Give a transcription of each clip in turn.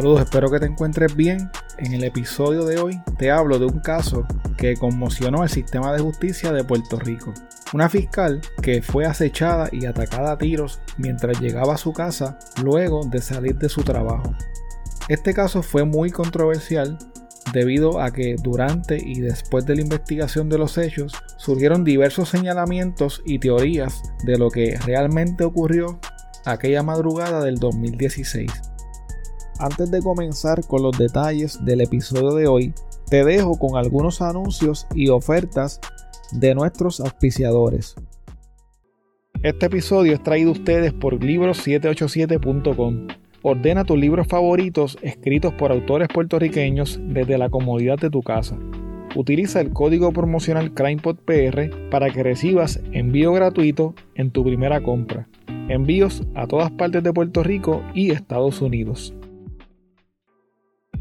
Saludos, espero que te encuentres bien. En el episodio de hoy te hablo de un caso que conmocionó el sistema de justicia de Puerto Rico. Una fiscal que fue acechada y atacada a tiros mientras llegaba a su casa luego de salir de su trabajo. Este caso fue muy controversial debido a que durante y después de la investigación de los hechos surgieron diversos señalamientos y teorías de lo que realmente ocurrió aquella madrugada del 2016. Antes de comenzar con los detalles del episodio de hoy, te dejo con algunos anuncios y ofertas de nuestros auspiciadores. Este episodio es traído a ustedes por libros787.com. Ordena tus libros favoritos escritos por autores puertorriqueños desde la comodidad de tu casa. Utiliza el código promocional CrimePodPR para que recibas envío gratuito en tu primera compra. Envíos a todas partes de Puerto Rico y Estados Unidos.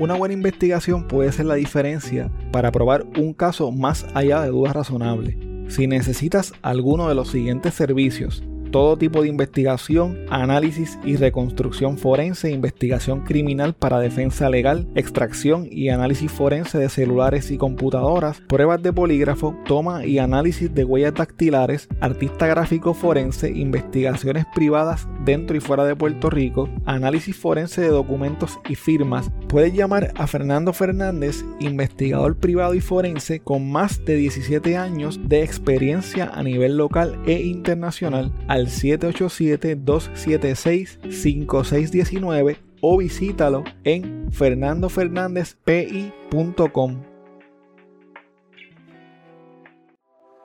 Una buena investigación puede ser la diferencia para probar un caso más allá de dudas razonables. Si necesitas alguno de los siguientes servicios, todo tipo de investigación, análisis y reconstrucción forense, investigación criminal para defensa legal, extracción y análisis forense de celulares y computadoras, pruebas de polígrafo, toma y análisis de huellas dactilares, artista gráfico forense, investigaciones privadas dentro y fuera de Puerto Rico, análisis forense de documentos y firmas. Puedes llamar a Fernando Fernández, investigador privado y forense con más de 17 años de experiencia a nivel local e internacional al 787-276-5619 o visítalo en fernandofernandezpi.com.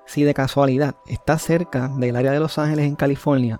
Si de casualidad estás cerca del área de Los Ángeles en California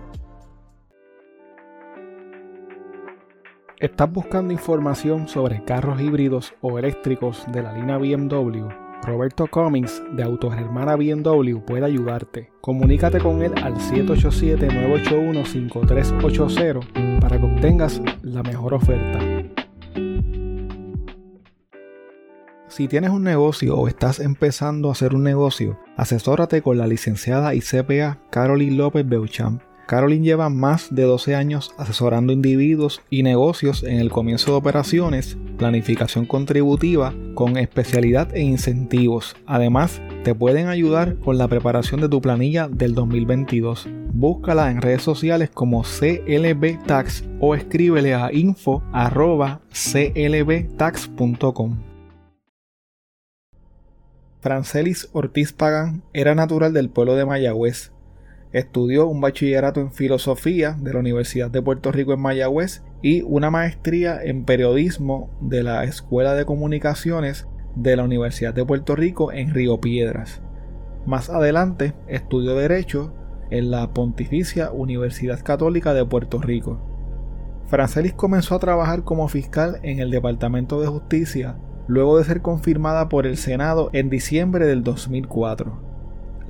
¿Estás buscando información sobre carros híbridos o eléctricos de la línea BMW? Roberto Cummings de Autogermana BMW puede ayudarte. Comunícate con él al 787-981-5380 para que obtengas la mejor oferta. Si tienes un negocio o estás empezando a hacer un negocio, asesórate con la licenciada y CPA Caroline López Beauchamp Caroline lleva más de 12 años asesorando individuos y negocios en el comienzo de operaciones, planificación contributiva con especialidad en incentivos. Además, te pueden ayudar con la preparación de tu planilla del 2022. Búscala en redes sociales como CLB Tax o escríbele a info@clbtax.com. Francelis Ortiz Pagan era natural del pueblo de Mayagüez Estudió un bachillerato en filosofía de la Universidad de Puerto Rico en Mayagüez y una maestría en periodismo de la Escuela de Comunicaciones de la Universidad de Puerto Rico en Río Piedras. Más adelante estudió Derecho en la Pontificia Universidad Católica de Puerto Rico. Francelis comenzó a trabajar como fiscal en el Departamento de Justicia luego de ser confirmada por el Senado en diciembre del 2004.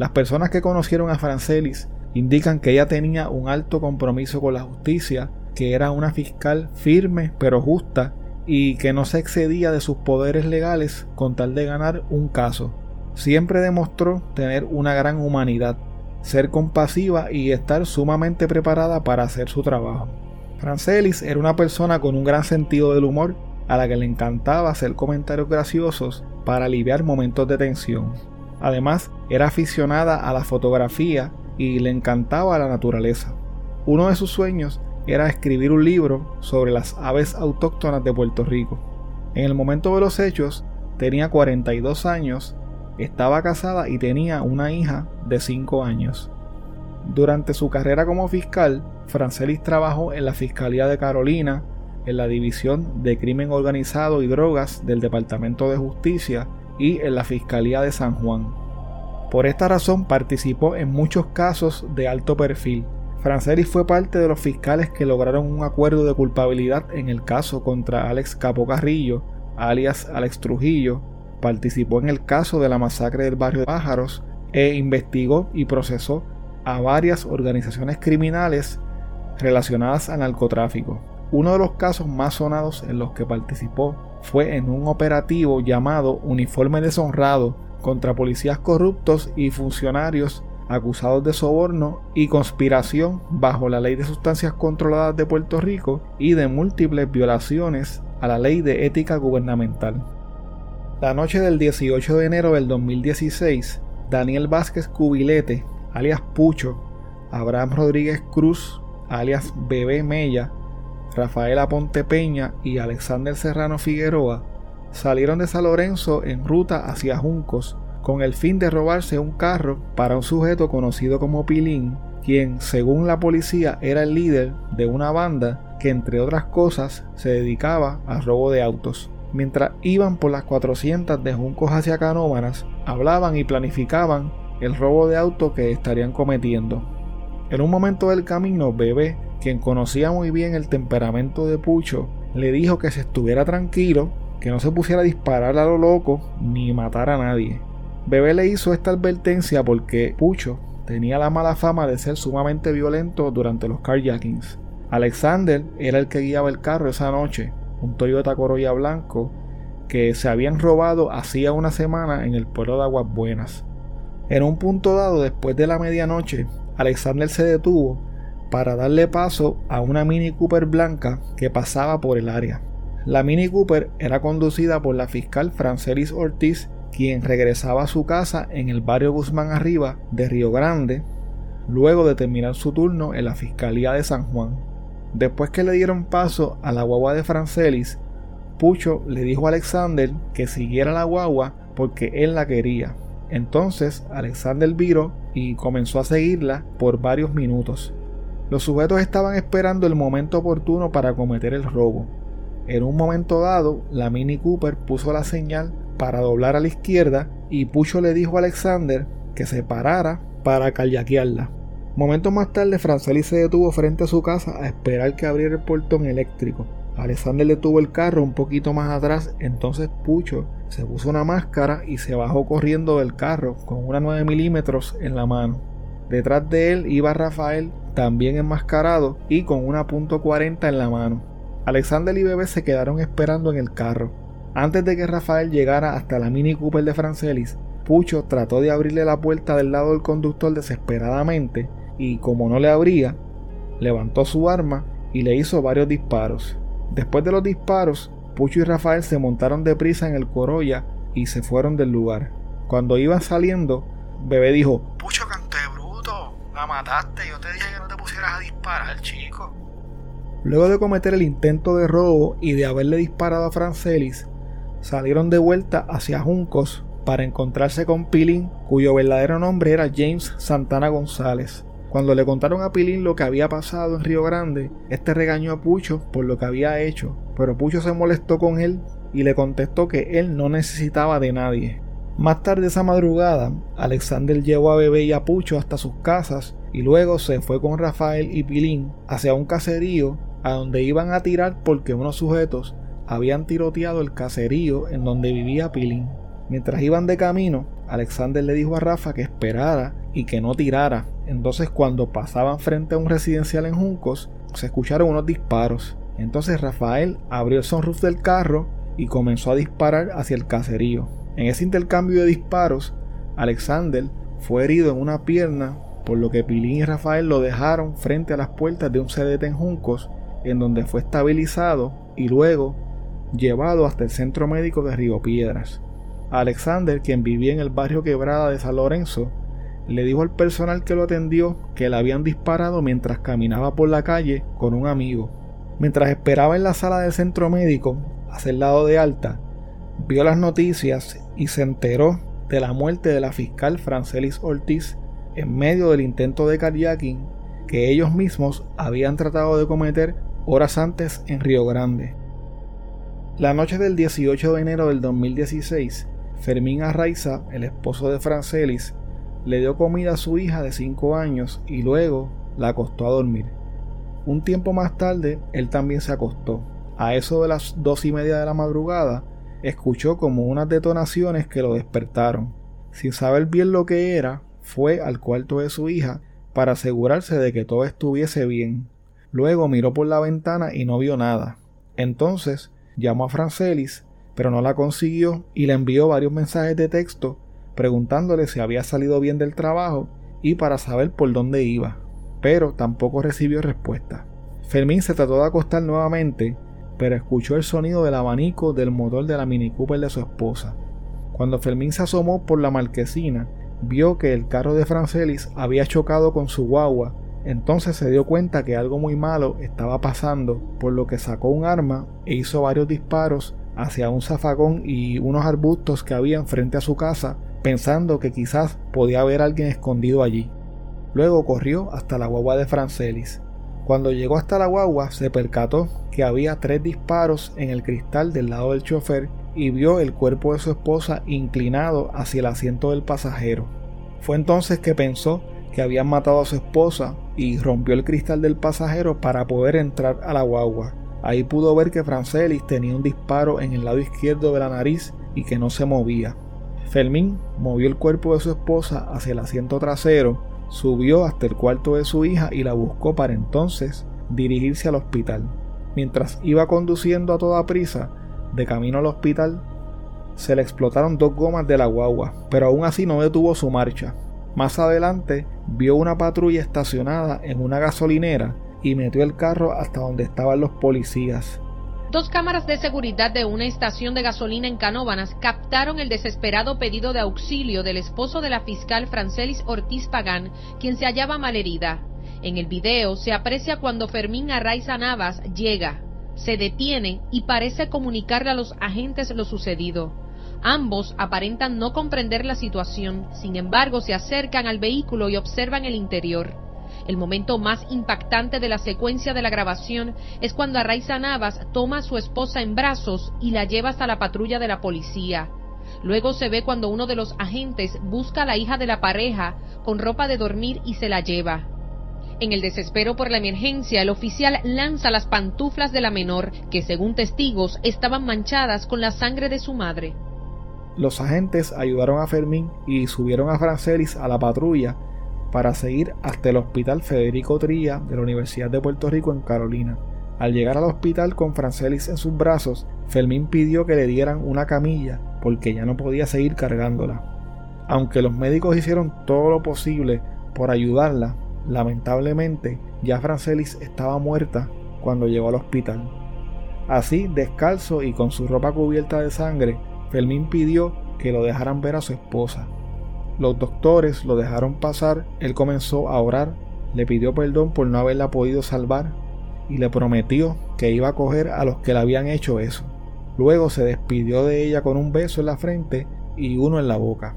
Las personas que conocieron a Francelis indican que ella tenía un alto compromiso con la justicia, que era una fiscal firme pero justa y que no se excedía de sus poderes legales con tal de ganar un caso. Siempre demostró tener una gran humanidad, ser compasiva y estar sumamente preparada para hacer su trabajo. Francelis era una persona con un gran sentido del humor a la que le encantaba hacer comentarios graciosos para aliviar momentos de tensión. Además, era aficionada a la fotografía y le encantaba la naturaleza. Uno de sus sueños era escribir un libro sobre las aves autóctonas de Puerto Rico. En el momento de los hechos, tenía 42 años, estaba casada y tenía una hija de 5 años. Durante su carrera como fiscal, Francelis trabajó en la Fiscalía de Carolina, en la División de Crimen Organizado y Drogas del Departamento de Justicia y en la Fiscalía de San Juan. Por esta razón participó en muchos casos de alto perfil. Francelis fue parte de los fiscales que lograron un acuerdo de culpabilidad en el caso contra Alex Capo Carrillo, alias Alex Trujillo, participó en el caso de la masacre del barrio de Pájaros e investigó y procesó a varias organizaciones criminales relacionadas al narcotráfico. Uno de los casos más sonados en los que participó fue en un operativo llamado Uniforme Deshonrado contra policías corruptos y funcionarios acusados de soborno y conspiración bajo la Ley de Sustancias Controladas de Puerto Rico y de múltiples violaciones a la Ley de Ética Gubernamental. La noche del 18 de enero del 2016, Daniel Vázquez Cubilete, alias Pucho, Abraham Rodríguez Cruz, alias Bebé Mella, Rafaela Ponte Peña y Alexander Serrano Figueroa salieron de San Lorenzo en ruta hacia Juncos con el fin de robarse un carro para un sujeto conocido como Pilín, quien según la policía era el líder de una banda que entre otras cosas se dedicaba al robo de autos. Mientras iban por las 400 de Juncos hacia Canóvanas, hablaban y planificaban el robo de auto que estarían cometiendo. En un momento del camino, Bebé, quien conocía muy bien el temperamento de Pucho, le dijo que se estuviera tranquilo, que no se pusiera a disparar a lo loco ni matar a nadie. Bebé le hizo esta advertencia porque Pucho tenía la mala fama de ser sumamente violento durante los carjackings. Alexander era el que guiaba el carro esa noche, un Toyota Corolla blanco que se habían robado hacía una semana en el pueblo de Aguas Buenas. En un punto dado después de la medianoche, Alexander se detuvo para darle paso a una Mini Cooper blanca que pasaba por el área. La Mini Cooper era conducida por la fiscal Francelis Ortiz, quien regresaba a su casa en el barrio Guzmán Arriba de Río Grande, luego de terminar su turno en la Fiscalía de San Juan. Después que le dieron paso a la guagua de Francelis, Pucho le dijo a Alexander que siguiera la guagua porque él la quería. Entonces Alexander viró y comenzó a seguirla por varios minutos. Los sujetos estaban esperando el momento oportuno para cometer el robo. En un momento dado, la Mini Cooper puso la señal para doblar a la izquierda y Pucho le dijo a Alexander que se parara para kayakearla. Momentos más tarde, Franceli se detuvo frente a su casa a esperar que abriera el portón eléctrico. Alexander le tuvo el carro un poquito más atrás, entonces Pucho se puso una máscara y se bajó corriendo del carro con una 9 milímetros en la mano. Detrás de él iba Rafael, también enmascarado y con una .40 en la mano. Alexander y Bebé se quedaron esperando en el carro. Antes de que Rafael llegara hasta la Mini Cooper de Francelis, Pucho trató de abrirle la puerta del lado del conductor desesperadamente y como no le abría, levantó su arma y le hizo varios disparos. Después de los disparos, Pucho y Rafael se montaron deprisa en el Corolla y se fueron del lugar. Cuando iban saliendo, Bebé dijo, Pucho mataste, yo te dije que no te pusieras a disparar, chico. Luego de cometer el intento de robo y de haberle disparado a Francelis, salieron de vuelta hacia Juncos para encontrarse con Pilín, cuyo verdadero nombre era James Santana González. Cuando le contaron a Pilín lo que había pasado en Río Grande, este regañó a Pucho por lo que había hecho, pero Pucho se molestó con él y le contestó que él no necesitaba de nadie. Más tarde esa madrugada, Alexander llevó a Bebé y a Pucho hasta sus casas y luego se fue con Rafael y Pilín hacia un caserío a donde iban a tirar porque unos sujetos habían tiroteado el caserío en donde vivía Pilín. Mientras iban de camino, Alexander le dijo a Rafa que esperara y que no tirara. Entonces cuando pasaban frente a un residencial en Juncos, se escucharon unos disparos. Entonces Rafael abrió el sunroof del carro y comenzó a disparar hacia el caserío. En ese intercambio de disparos, Alexander fue herido en una pierna, por lo que Pilín y Rafael lo dejaron frente a las puertas de un CDT en Juncos en donde fue estabilizado y luego llevado hasta el centro médico de Río Piedras. Alexander, quien vivía en el barrio Quebrada de San Lorenzo, le dijo al personal que lo atendió que le habían disparado mientras caminaba por la calle con un amigo. Mientras esperaba en la sala del centro médico, a ser dado de alta, vio las noticias y se enteró de la muerte de la fiscal Francelis Ortiz en medio del intento de carjacking que ellos mismos habían tratado de cometer horas antes en Río Grande. La noche del 18 de enero del 2016, Fermín Arraiza, el esposo de Francelis, le dio comida a su hija de 5 años y luego la acostó a dormir. Un tiempo más tarde, él también se acostó. A eso de las dos y media de la madrugada, escuchó como unas detonaciones que lo despertaron. Sin saber bien lo que era, fue al cuarto de su hija para asegurarse de que todo estuviese bien. Luego miró por la ventana y no vio nada. Entonces llamó a Francelis, pero no la consiguió y le envió varios mensajes de texto preguntándole si había salido bien del trabajo y para saber por dónde iba, pero tampoco recibió respuesta. Fermín se trató de acostar nuevamente, pero escuchó el sonido del abanico del motor de la Mini Cooper de su esposa. Cuando Fermín se asomó por la marquesina, vio que el carro de Francelis había chocado con su guagua, entonces se dio cuenta que algo muy malo estaba pasando, por lo que sacó un arma e hizo varios disparos hacia un zafagón y unos arbustos que había frente a su casa, pensando que quizás podía haber alguien escondido allí. Luego corrió hasta la guagua de Francelis. Cuando llegó hasta la guagua se percató que había tres disparos en el cristal del lado del chofer y vio el cuerpo de su esposa inclinado hacia el asiento del pasajero. Fue entonces que pensó que habían matado a su esposa y rompió el cristal del pasajero para poder entrar a la guagua. Ahí pudo ver que Francelis tenía un disparo en el lado izquierdo de la nariz y que no se movía. Fermín movió el cuerpo de su esposa hacia el asiento trasero, subió hasta el cuarto de su hija y la buscó para entonces dirigirse al hospital. Mientras iba conduciendo a toda prisa, de camino al hospital, se le explotaron dos gomas de la guagua, pero aún así no detuvo su marcha. Más adelante vio una patrulla estacionada en una gasolinera y metió el carro hasta donde estaban los policías. Dos cámaras de seguridad de una estación de gasolina en Canóbanas captaron el desesperado pedido de auxilio del esposo de la fiscal Francelis Ortiz Pagán, quien se hallaba malherida. En el video se aprecia cuando Fermín Arraiza Navas llega, se detiene y parece comunicarle a los agentes lo sucedido. Ambos aparentan no comprender la situación, sin embargo se acercan al vehículo y observan el interior. El momento más impactante de la secuencia de la grabación es cuando Arraiza Navas toma a su esposa en brazos y la lleva hasta la patrulla de la policía. Luego se ve cuando uno de los agentes busca a la hija de la pareja con ropa de dormir y se la lleva. En el desespero por la emergencia, el oficial lanza las pantuflas de la menor, que según testigos estaban manchadas con la sangre de su madre. Los agentes ayudaron a Fermín y subieron a Francelis a la patrulla para seguir hasta el Hospital Federico Trilla de la Universidad de Puerto Rico en Carolina. Al llegar al hospital con Francelis en sus brazos, Fermín pidió que le dieran una camilla porque ya no podía seguir cargándola. Aunque los médicos hicieron todo lo posible por ayudarla, Lamentablemente, ya Francelis estaba muerta cuando llegó al hospital. Así, descalzo y con su ropa cubierta de sangre, Fermín pidió que lo dejaran ver a su esposa. Los doctores lo dejaron pasar, él comenzó a orar, le pidió perdón por no haberla podido salvar y le prometió que iba a coger a los que le habían hecho eso. Luego se despidió de ella con un beso en la frente y uno en la boca.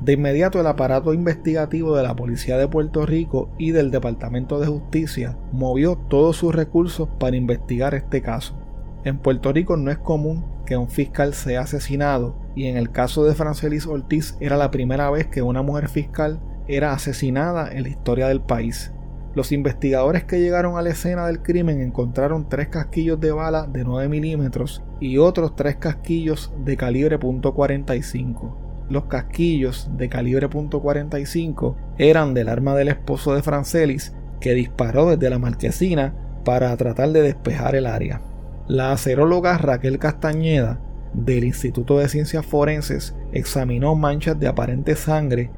De inmediato el aparato investigativo de la Policía de Puerto Rico y del Departamento de Justicia movió todos sus recursos para investigar este caso. En Puerto Rico no es común que un fiscal sea asesinado y en el caso de Francelis Ortiz era la primera vez que una mujer fiscal era asesinada en la historia del país. Los investigadores que llegaron a la escena del crimen encontraron tres casquillos de bala de 9 milímetros y otros tres casquillos de calibre .45 los casquillos de calibre .45 eran del arma del esposo de Francelis que disparó desde la marquesina para tratar de despejar el área. La aceróloga Raquel Castañeda del Instituto de Ciencias Forenses examinó manchas de aparente sangre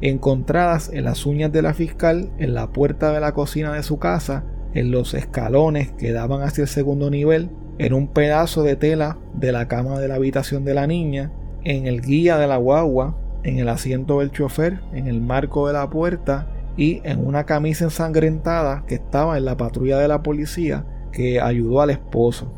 encontradas en las uñas de la fiscal en la puerta de la cocina de su casa, en los escalones que daban hacia el segundo nivel, en un pedazo de tela de la cama de la habitación de la niña, en el guía de la guagua, en el asiento del chofer, en el marco de la puerta y en una camisa ensangrentada que estaba en la patrulla de la policía que ayudó al esposo.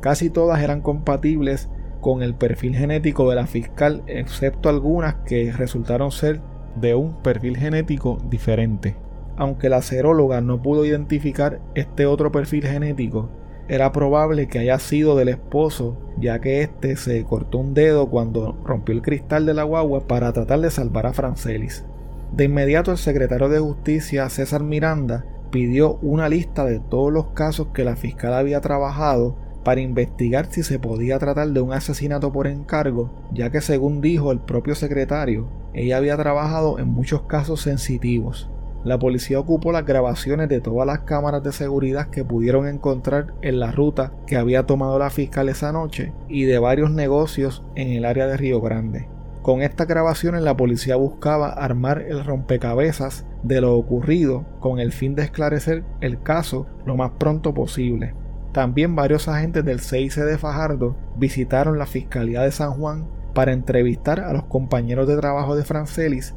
Casi todas eran compatibles con el perfil genético de la fiscal, excepto algunas que resultaron ser de un perfil genético diferente. Aunque la seróloga no pudo identificar este otro perfil genético, era probable que haya sido del esposo, ya que éste se cortó un dedo cuando rompió el cristal de la guagua para tratar de salvar a Francelis. De inmediato el secretario de Justicia, César Miranda, pidió una lista de todos los casos que la fiscal había trabajado para investigar si se podía tratar de un asesinato por encargo, ya que según dijo el propio secretario, ella había trabajado en muchos casos sensitivos. La policía ocupó las grabaciones de todas las cámaras de seguridad que pudieron encontrar en la ruta que había tomado la fiscal esa noche y de varios negocios en el área de Río Grande. Con estas grabaciones la policía buscaba armar el rompecabezas de lo ocurrido con el fin de esclarecer el caso lo más pronto posible. También varios agentes del CIC de Fajardo visitaron la Fiscalía de San Juan para entrevistar a los compañeros de trabajo de Francelis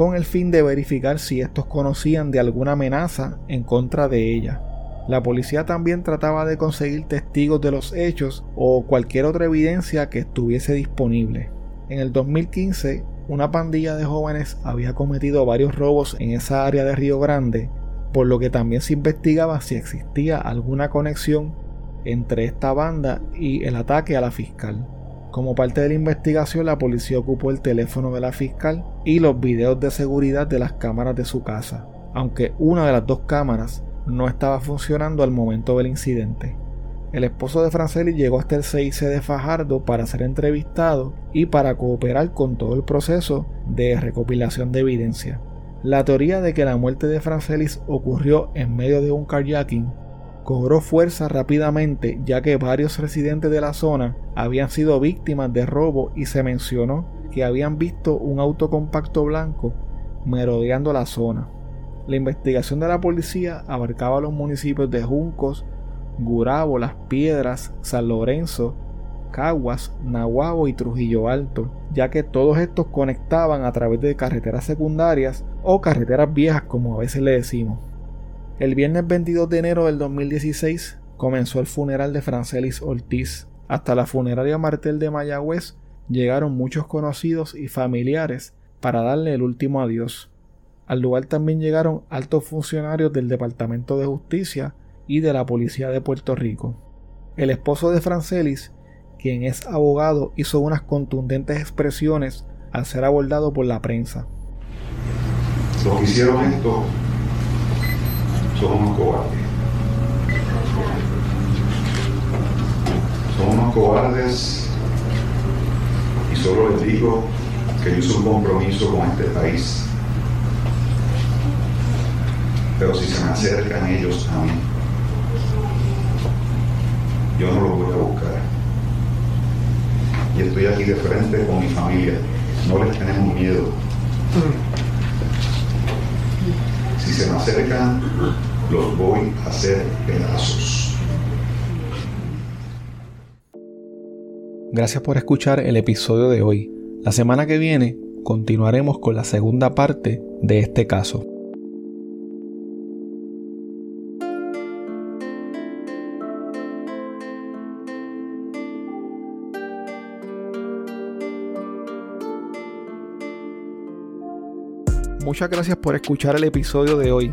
con el fin de verificar si estos conocían de alguna amenaza en contra de ella. La policía también trataba de conseguir testigos de los hechos o cualquier otra evidencia que estuviese disponible. En el 2015, una pandilla de jóvenes había cometido varios robos en esa área de Río Grande por lo que también se investigaba si existía alguna conexión entre esta banda y el ataque a la fiscal. Como parte de la investigación, la policía ocupó el teléfono de la fiscal y los videos de seguridad de las cámaras de su casa, aunque una de las dos cámaras no estaba funcionando al momento del incidente. El esposo de Franceli llegó hasta el CIC de Fajardo para ser entrevistado y para cooperar con todo el proceso de recopilación de evidencia. La teoría de que la muerte de Francelis ocurrió en medio de un carjacking cobró fuerza rápidamente ya que varios residentes de la zona habían sido víctimas de robo y se mencionó que habían visto un auto compacto blanco merodeando la zona. La investigación de la policía abarcaba los municipios de Juncos, Gurabo, Las Piedras, San Lorenzo, Caguas, Nahuabo y Trujillo Alto, ya que todos estos conectaban a través de carreteras secundarias o carreteras viejas como a veces le decimos. El viernes 22 de enero del 2016 comenzó el funeral de Francelis Ortiz. Hasta la funeraria Martel de Mayagüez llegaron muchos conocidos y familiares para darle el último adiós. Al lugar también llegaron altos funcionarios del Departamento de Justicia y de la Policía de Puerto Rico. El esposo de Francelis quien es abogado, hizo unas contundentes expresiones al ser abordado por la prensa. Los que hicieron esto son unos cobardes. Son unos cobardes y solo les digo que yo hice un compromiso con este país. Pero si se me acercan ellos a mí, yo no los voy a buscar y estoy aquí de frente con mi familia. No les tenemos miedo. Si se me acercan, los voy a hacer pedazos. Gracias por escuchar el episodio de hoy. La semana que viene continuaremos con la segunda parte de este caso. Muchas gracias por escuchar el episodio de hoy.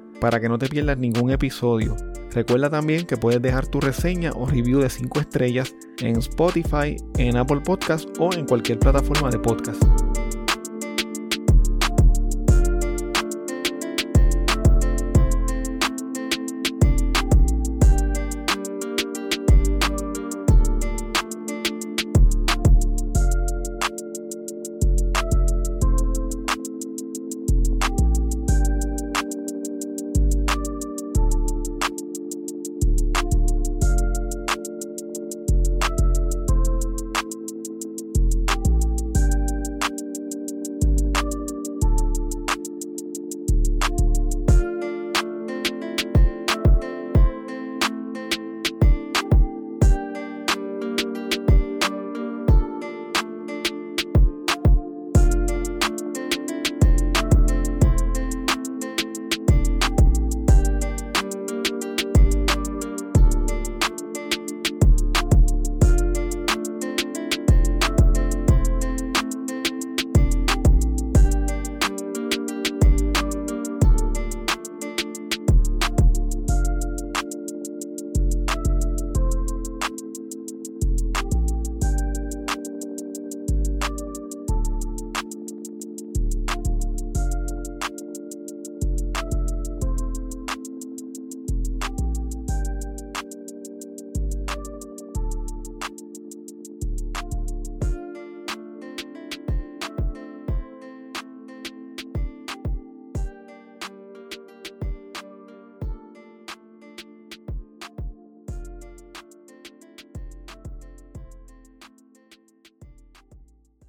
para que no te pierdas ningún episodio. Recuerda también que puedes dejar tu reseña o review de 5 estrellas en Spotify, en Apple Podcast o en cualquier plataforma de podcast.